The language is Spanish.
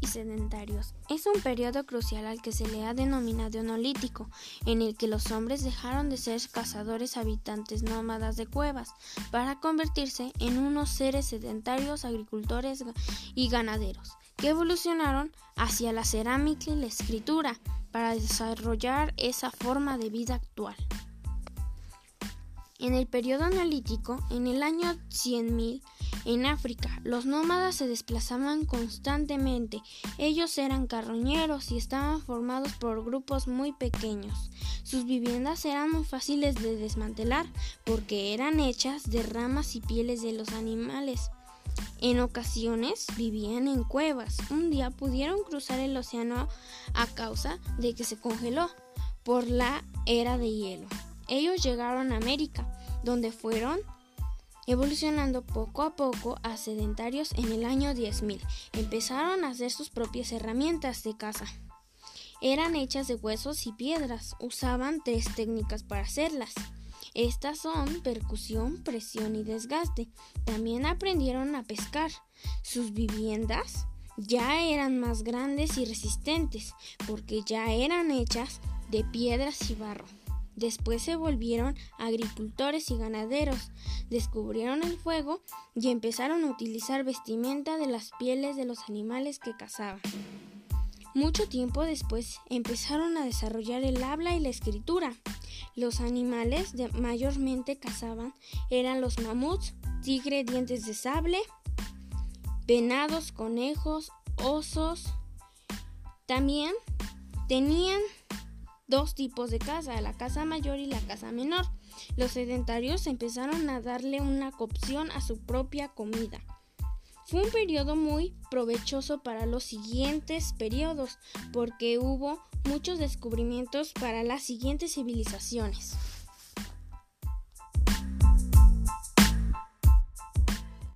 y sedentarios. Es un periodo crucial al que se le ha denominado neolítico, en el que los hombres dejaron de ser cazadores habitantes nómadas de cuevas para convertirse en unos seres sedentarios agricultores y ganaderos, que evolucionaron hacia la cerámica y la escritura para desarrollar esa forma de vida actual. En el periodo neolítico, en el año 100.000, en África, los nómadas se desplazaban constantemente. Ellos eran carroñeros y estaban formados por grupos muy pequeños. Sus viviendas eran muy fáciles de desmantelar porque eran hechas de ramas y pieles de los animales. En ocasiones vivían en cuevas. Un día pudieron cruzar el océano a causa de que se congeló por la era de hielo. Ellos llegaron a América, donde fueron evolucionando poco a poco a sedentarios en el año 10.000. Empezaron a hacer sus propias herramientas de caza. Eran hechas de huesos y piedras. Usaban tres técnicas para hacerlas. Estas son percusión, presión y desgaste. También aprendieron a pescar. Sus viviendas ya eran más grandes y resistentes porque ya eran hechas de piedras y barro. Después se volvieron agricultores y ganaderos, descubrieron el fuego y empezaron a utilizar vestimenta de las pieles de los animales que cazaban. Mucho tiempo después empezaron a desarrollar el habla y la escritura. Los animales que mayormente cazaban eran los mamuts, tigre dientes de sable, venados, conejos, osos. También tenían dos tipos de casa, la casa mayor y la casa menor. Los sedentarios empezaron a darle una cocción a su propia comida. Fue un periodo muy provechoso para los siguientes periodos porque hubo muchos descubrimientos para las siguientes civilizaciones.